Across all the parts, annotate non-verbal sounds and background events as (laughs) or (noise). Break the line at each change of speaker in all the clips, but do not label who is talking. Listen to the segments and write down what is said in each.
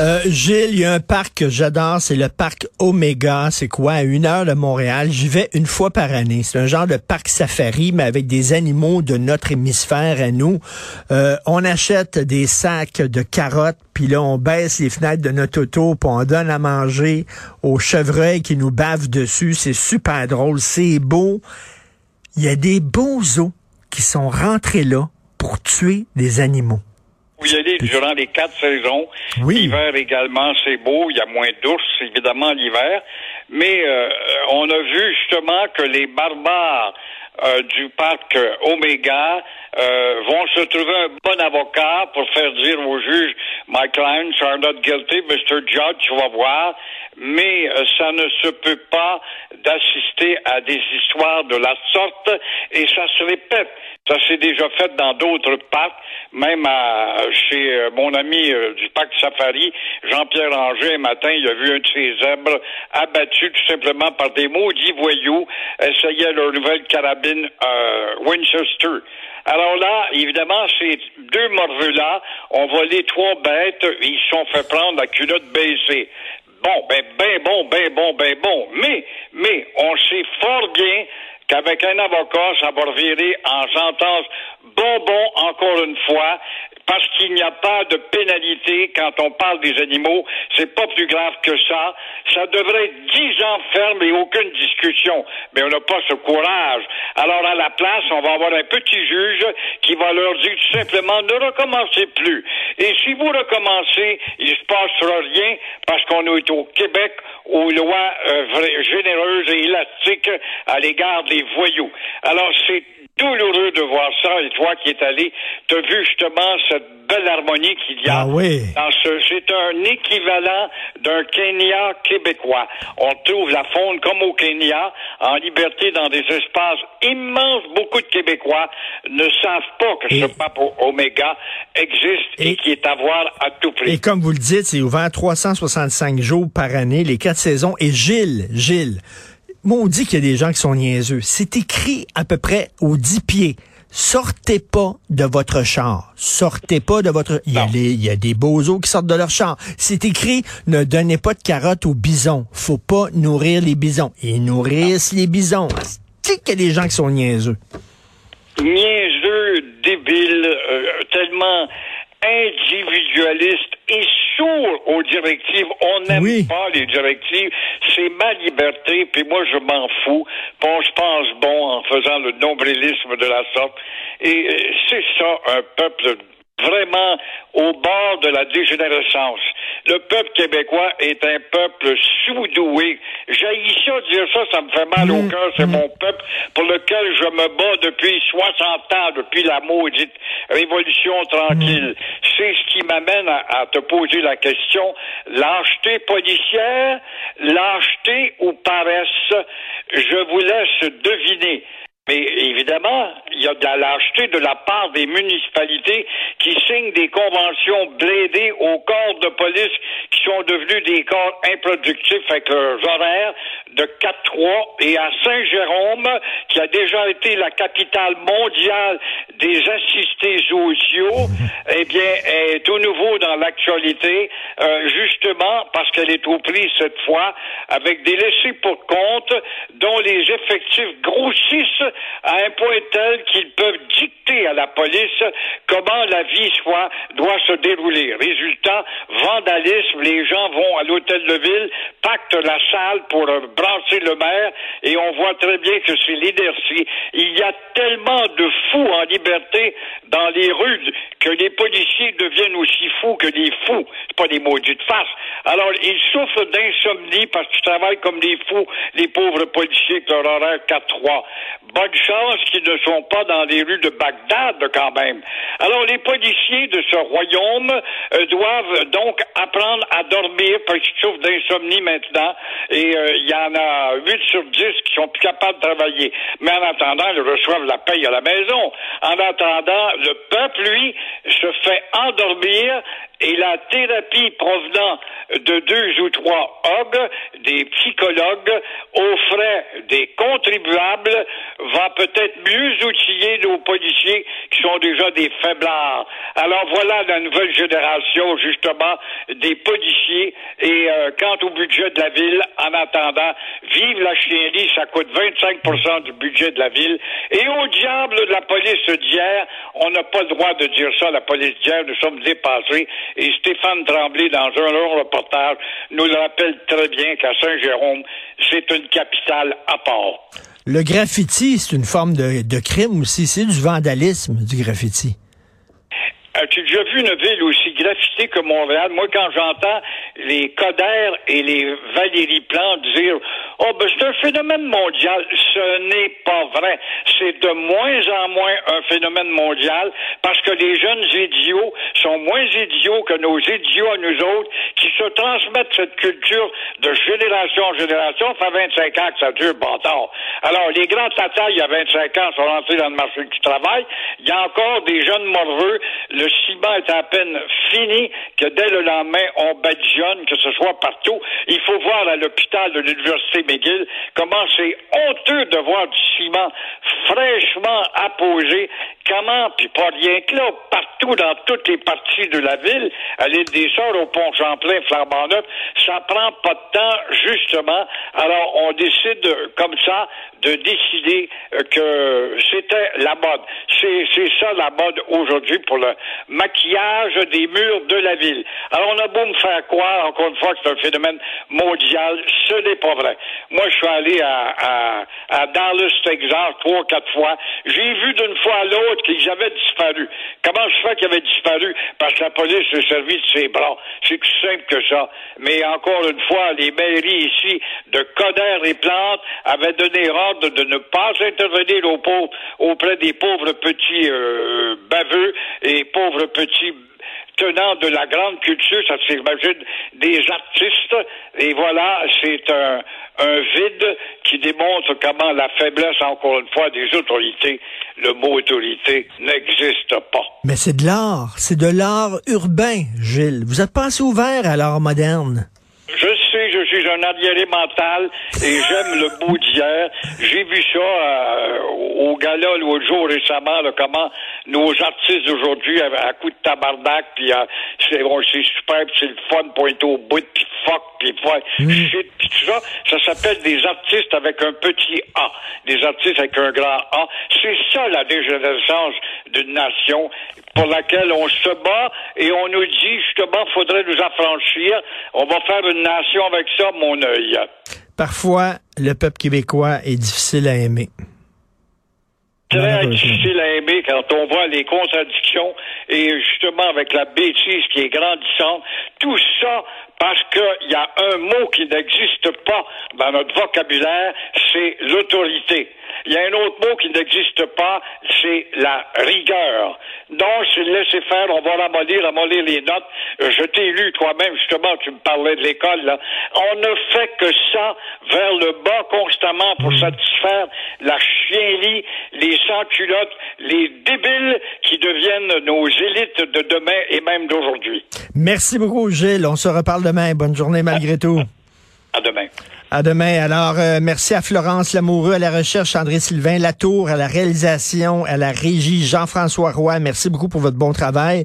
Euh, Gilles, il y a un parc que j'adore, c'est le parc Omega. C'est quoi? À une heure de Montréal. J'y vais une fois par année. C'est un genre de parc safari, mais avec des animaux de notre hémisphère à nous. Euh, on achète des sacs de carottes, puis là, on baisse les fenêtres de notre auto, puis on donne à manger aux chevreuils qui nous bavent dessus. C'est super drôle, c'est beau. Il y a des beaux os qui sont rentrés là pour tuer des animaux.
Vous y allez durant les quatre saisons.
Oui.
L'hiver également, c'est beau. Il y a moins d'ours, évidemment, l'hiver. Mais euh, on a vu justement que les barbares euh, du parc Omega euh, vont se trouver un bon avocat pour faire dire au juge My clients are not guilty, Mr. Judge, tu vas voir. Mais euh, ça ne se peut pas d'assister à des histoires de la sorte et ça se répète. Ça s'est déjà fait dans d'autres parcs, même à, chez euh, mon ami euh, du parc Safari, Jean-Pierre Anger, un matin, il a vu un de ses zèbres abattu tout simplement par des maudits voyous, essayaient leur nouvelle carabine euh, Winchester. Là, évidemment, ces deux morveux-là ont volé trois bêtes, ils se sont fait prendre la culotte baissée. Bon, ben, ben bon, ben bon, ben bon. Mais, mais, on sait fort bien qu'avec un avocat, ça va revirer en sentence bonbon encore une fois, parce qu'il n'y a pas de pénalité quand on parle des animaux. C'est pas plus grave que ça. Ça devrait être dix ans ferme et aucune discussion. Mais on n'a pas ce courage. Alors, à la place, on va avoir un petit juge qui va leur dire simplement ne recommencez plus. Et si vous recommencez, il se passera rien parce qu'on est au Québec aux lois euh, généreuses et élastiques à l'égard des voyous. Alors, c'est douloureux de voir ça. Et toi qui es allé, tu as vu justement cette belle harmonie qu'il y a.
Ah oui.
dans ce- C'est un équivalent d'un Kenya québécois. On trouve la faune comme au Kenya, en liberté dans des espaces immenses. Beaucoup de Québécois ne savent pas que
Et-
ce pape Oméga existe et,
Et-
qui est à voir à tout prix.
Et comme vous le dites, c'est ouvert 365 jours par année, les quatre saisons. Et Gilles, Gilles, maudit qu'il y a des gens qui sont niaiseux. C'est écrit à peu près aux 10 pieds. Sortez pas de votre char. Sortez pas de votre... Il y, a les- il y a des beaux os qui sortent de leur char. C'est écrit, ne donnez pas de carottes aux bisons. Faut pas nourrir les bisons. Ils nourrissent les bisons. C'est qu'il y a des gens qui sont niaiseux.
niaiseux, débile, euh, tellement individualiste aux directives. On n'aime
Oui.
pas les directives. C'est ma liberté, puis moi je m'en fous. Bon, je pense bon en faisant le nombrilisme de la sorte. Et euh, c'est ça, un peuple vraiment au bord de la dégénérescence. Le peuple québécois est un peuple sous-doué. J'ai ça dire ça, ça me fait mal au cœur. C'est mon peuple pour lequel je me bats depuis 60 ans, depuis la maudite révolution tranquille. C'est ce qui m'amène à, à te poser la question. Lâcheté policière, lâcheté ou paresse? Je vous laisse deviner. Mais évidemment, il y a de la lâcheté de la part des municipalités qui signent des conventions blédées aux corps de police qui sont devenus des corps improductifs avec leurs horaires de 4-3 et à Saint-Jérôme, qui a déjà été la capitale mondiale des assistés sociaux, (laughs) eh bien, est au nouveau dans l'actualité, euh, justement parce qu'elle est aux prises cette fois avec des laissés pour compte dont les effectifs grossissent à un point tel qu'ils peuvent dicter à la police comment la vie soit, doit se dérouler. Résultat, vandalisme, les gens vont à l'hôtel de ville, pactent la salle pour euh, brasser le maire et on voit très bien que c'est l'inertie. Il y a tellement de fous en liberté dans les rues que les policiers deviennent aussi fous que des fous. C'est pas des maudites faces. Alors, ils souffrent d'insomnie parce qu'ils travaillent comme des fous, les pauvres policiers avec leur horaire 4-3. Bonne chance qu'ils ne sont pas dans les rues de Bagdad quand même. Alors, les policiers de ce royaume euh, doivent donc apprendre à dormir parce qu'ils souffrent d'insomnie maintenant. Et euh, il y en a 8 sur 10 qui sont plus capables de travailler. Mais en attendant, ils reçoivent la paye à la maison. En attendant, le peuple, lui, se fait endormir et la thérapie provenant de deux ou trois OG, des psychologues, aux frais des contribuables, va peut-être mieux outiller nos policiers qui sont déjà des faiblards. Alors voilà la nouvelle génération, justement, des policiers. Et euh, quant au budget de la ville, en attendant, vive la chienlit, ça coûte 25% du budget de la ville. Et au diable de la police d'hier, on n'a pas le droit de dire ça, la police d'hier, nous sommes dépassés. Et Stéphane Tremblay, dans un long reportage, nous le rappelle très bien qu'à Saint-Jérôme, c'est une capitale à part.
Le graffiti, c'est une forme de, de crime aussi. C'est du vandalisme, du graffiti.
As-tu déjà vu une ville aussi graffitée que Montréal? Moi, quand j'entends les Coder et les Valérie Plante dire Oh, ben, c'est un phénomène mondial, ce n'est pas vrai. C'est de moins en moins un phénomène mondial parce que les jeunes idiots sont moins idiots que nos idiots à nous autres qui se transmettent cette culture de génération en génération. Ça fait 25 ans que ça dure, bâtard. Alors, les grands tatas, il y a 25 ans, sont rentrés dans le marché du travail. Il y a encore des jeunes morveux. Le ciment est à peine fini que dès le lendemain, on badigeonne, que ce soit partout. Il faut voir à l'hôpital de l'Université McGill comment c'est honteux de voir du ciment fraîchement apposé. Comment, puis pas rien que là, partout dans toutes les parties de la ville, à l'île des Sœurs, au pont Champlain, Flambant-Neuf, ça prend pas de temps, justement. Alors, on décide comme ça de décider que c'était la mode. C'est ça la mode aujourd'hui pour le maquillage des murs de la ville. Alors, on a beau me faire croire, encore une fois, que c'est un phénomène mondial, ce n'est pas vrai. Moi, je suis allé à, à, à Dallas, Texas, trois, quatre fois. J'ai vu d'une fois à l'autre qu'ils avaient disparu. Comment je fais qu'ils avaient disparu? Parce que la police s'est servi de ses bras. C'est plus simple que ça. Mais encore une fois, les mairies ici de Coder et Plantes avaient donné ordre de ne pas intervenir auprès des pauvres petits euh, baveux et pauvres petits tenants de la grande culture, ça s'imagine des artistes, et voilà, c'est un, un vide qui démontre comment la faiblesse, encore une fois, des autorités, le mot autorité n'existe pas.
Mais c'est de l'art, c'est de l'art urbain, Gilles. Vous êtes pas assez ouvert à l'art moderne.
Je sais, je suis un arriéré mental et j'aime le beau d'hier. J'ai vu ça euh, au gala l'autre jour récemment, là, comment nos artistes d'aujourd'hui, à, coup de tabarnak, puis c'est bon, super, c'est le fun, pointé au bout, puis fuck, puis mm. shit, puis tout ça. Ça s'appelle des artistes avec un petit A, des artistes avec un grand A. C'est ça la dégénérescence d'une nation pour laquelle on se bat et on nous dit justement faudrait nous affranchir. On va faire une nation avec ça, mon œil.
Parfois, le peuple québécois est difficile à aimer.
Très difficile à aimer quand on voit les contradictions et justement avec la bêtise qui est grandissante. Tout ça parce qu'il y a un mot qui n'existe pas dans notre vocabulaire, c'est l'autorité. Il y a un autre mot qui n'existe pas, c'est la rigueur. Donc, c'est laisser faire, on va ramollir, ramollir les notes. Je t'ai lu toi-même, justement, tu me parlais de l'école, là. On ne fait que ça vers le bas constamment pour hmm. satisfaire la chienlit, les sans-culottes, les débiles qui deviennent nos élites de demain et même d'aujourd'hui.
Merci beaucoup, Gilles. On se reparle demain. Bonne journée malgré tout.
À demain.
À demain. Alors, euh, merci à Florence Lamoureux à la recherche, André Sylvain Latour à la réalisation, à la régie, Jean-François Roy. Merci beaucoup pour votre bon travail.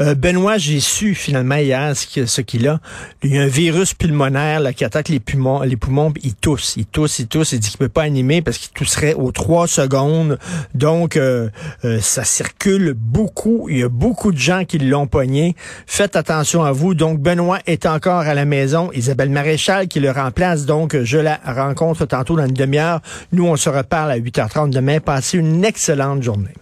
Euh, Benoît, j'ai su finalement hier ce qu'il a. Il y a un virus pulmonaire là, qui attaque les poumons, les poumons, il tousse, il tousse, il tousse. Il dit qu'il peut pas animer parce qu'il tousserait aux trois secondes. Donc, euh, ça circule beaucoup. Il y a beaucoup de gens qui l'ont pogné. Faites attention à vous. Donc, Benoît est encore à la maison. Isabelle Maréchal qui le remplace. Donc, donc, je la rencontre tantôt dans une demi-heure. Nous, on se reparle à 8h30 demain. Passez une excellente journée.